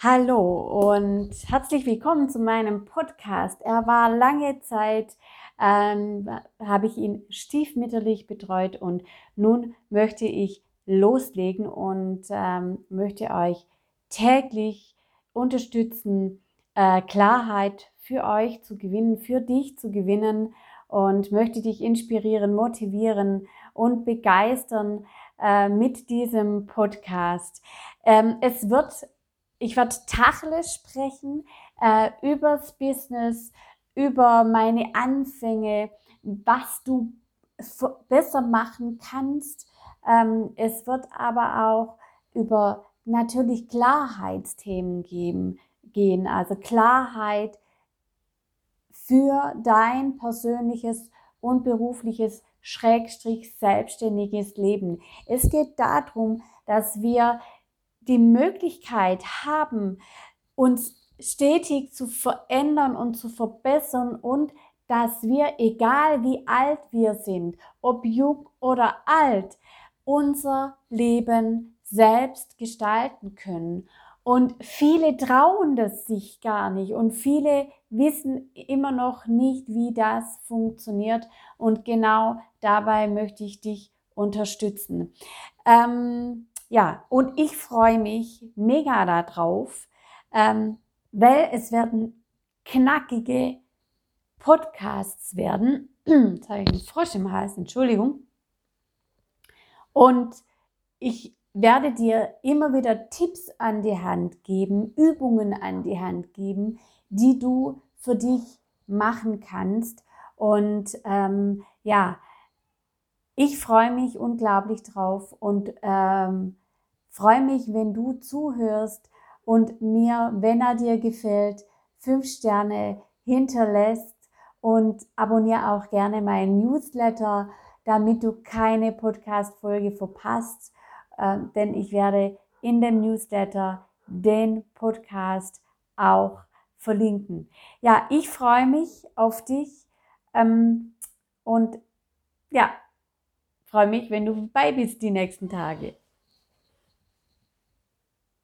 Hallo und herzlich willkommen zu meinem Podcast. Er war lange Zeit, ähm, habe ich ihn stiefmütterlich betreut und nun möchte ich loslegen und ähm, möchte euch täglich unterstützen, äh, Klarheit für euch zu gewinnen, für dich zu gewinnen und möchte dich inspirieren, motivieren und begeistern äh, mit diesem Podcast. Ähm, es wird ich werde Tacheles sprechen äh, übers Business, über meine Anfänge, was du besser machen kannst. Ähm, es wird aber auch über natürlich Klarheitsthemen geben, gehen, also Klarheit für dein persönliches und berufliches Schrägstrich selbstständiges Leben. Es geht darum, dass wir die Möglichkeit haben, uns stetig zu verändern und zu verbessern und dass wir, egal wie alt wir sind, ob jung oder alt, unser Leben selbst gestalten können. Und viele trauen das sich gar nicht und viele wissen immer noch nicht, wie das funktioniert. Und genau dabei möchte ich dich unterstützen. Ähm, ja, und ich freue mich mega darauf, ähm, weil es werden knackige Podcasts werden. Jetzt habe ich einen Frosch im Hals, Entschuldigung. Und ich werde dir immer wieder Tipps an die Hand geben, Übungen an die Hand geben, die du für dich machen kannst. Und ähm, ja, ich freue mich unglaublich drauf und ähm, freue mich, wenn du zuhörst und mir, wenn er dir gefällt, fünf Sterne hinterlässt und abonniere auch gerne meinen Newsletter, damit du keine Podcast-Folge verpasst, äh, denn ich werde in dem Newsletter den Podcast auch verlinken. Ja, ich freue mich auf dich ähm, und ja, freue mich, wenn du dabei bist die nächsten Tage.